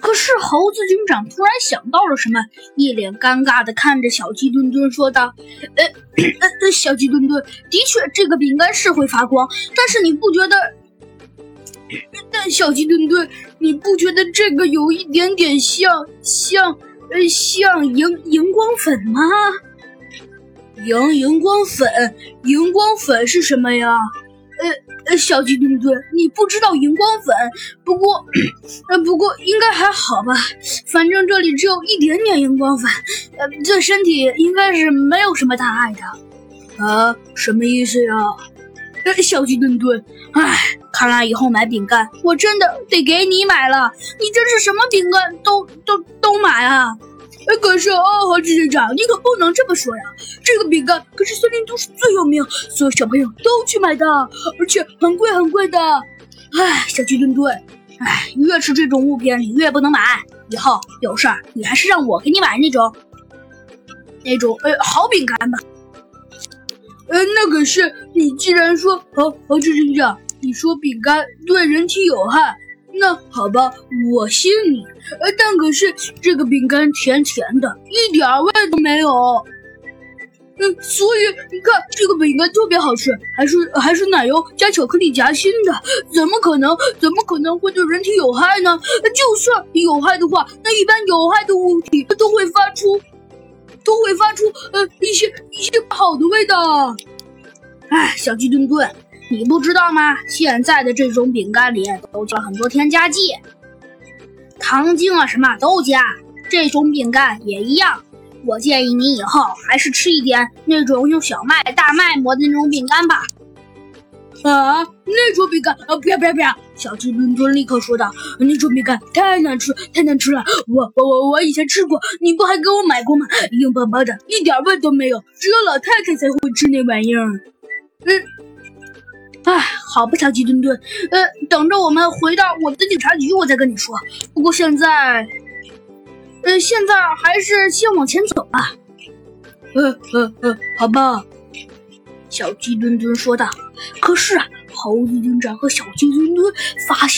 可是猴子警长突然想到了什么，一脸尴尬的看着小鸡墩墩说道：“呃，呃呃，小鸡墩墩，的确，这个饼干是会发光，但是你不觉得？但小鸡墩墩，你不觉得这个有一点点像像呃像荧荧光粉吗？荧荧光粉，荧光粉是什么呀？”小鸡墩墩，你不知道荧光粉，不过，呃，不过应该还好吧。反正这里只有一点点荧光粉，呃，对身体应该是没有什么大碍的。啊，什么意思呀？呃，小鸡墩墩，唉，看来以后买饼干我真的得给你买了。你这是什么饼干都都都买啊？可是啊，猴子警长，你可不能这么说呀！这个饼干可是森林都市最有名，所有小朋友都去买的，而且很贵很贵的。唉，小鸡墩墩，唉，越是这种物品你越不能买。以后有事儿你还是让我给你买那种那种呃好饼干吧。呃，那可是你既然说猴猴子警长，你说饼干对人体有害。那好吧，我信你。但可是这个饼干甜甜的，一点味都没有。嗯，所以你看，这个饼干特别好吃，还是还是奶油加巧克力夹心的，怎么可能？怎么可能会对人体有害呢？就算有害的话，那一般有害的物体都会发出，都会发出呃一些一些不好的味道。哎，小鸡墩墩。你不知道吗？现在的这种饼干里都加了很多添加剂，糖精啊什么都加。这种饼干也一样。我建议你以后还是吃一点那种用小麦、大麦磨的那种饼干吧。啊，那种饼干啊，不要不要不要！小鸡墩墩立刻说道：“那种饼干太难吃，太难吃了。我我我我以前吃过，你不还给我买过吗？硬邦邦的，一点味都没有，只有老太太才会吃那玩意儿。”嗯。好吧，小鸡墩墩，呃，等着我们回到我的警察局，我再跟你说。不过现在，呃，现在还是先往前走吧。呃呃呃，好吧，小鸡墩墩说道。可是啊，猴子警长和小鸡墩墩发现。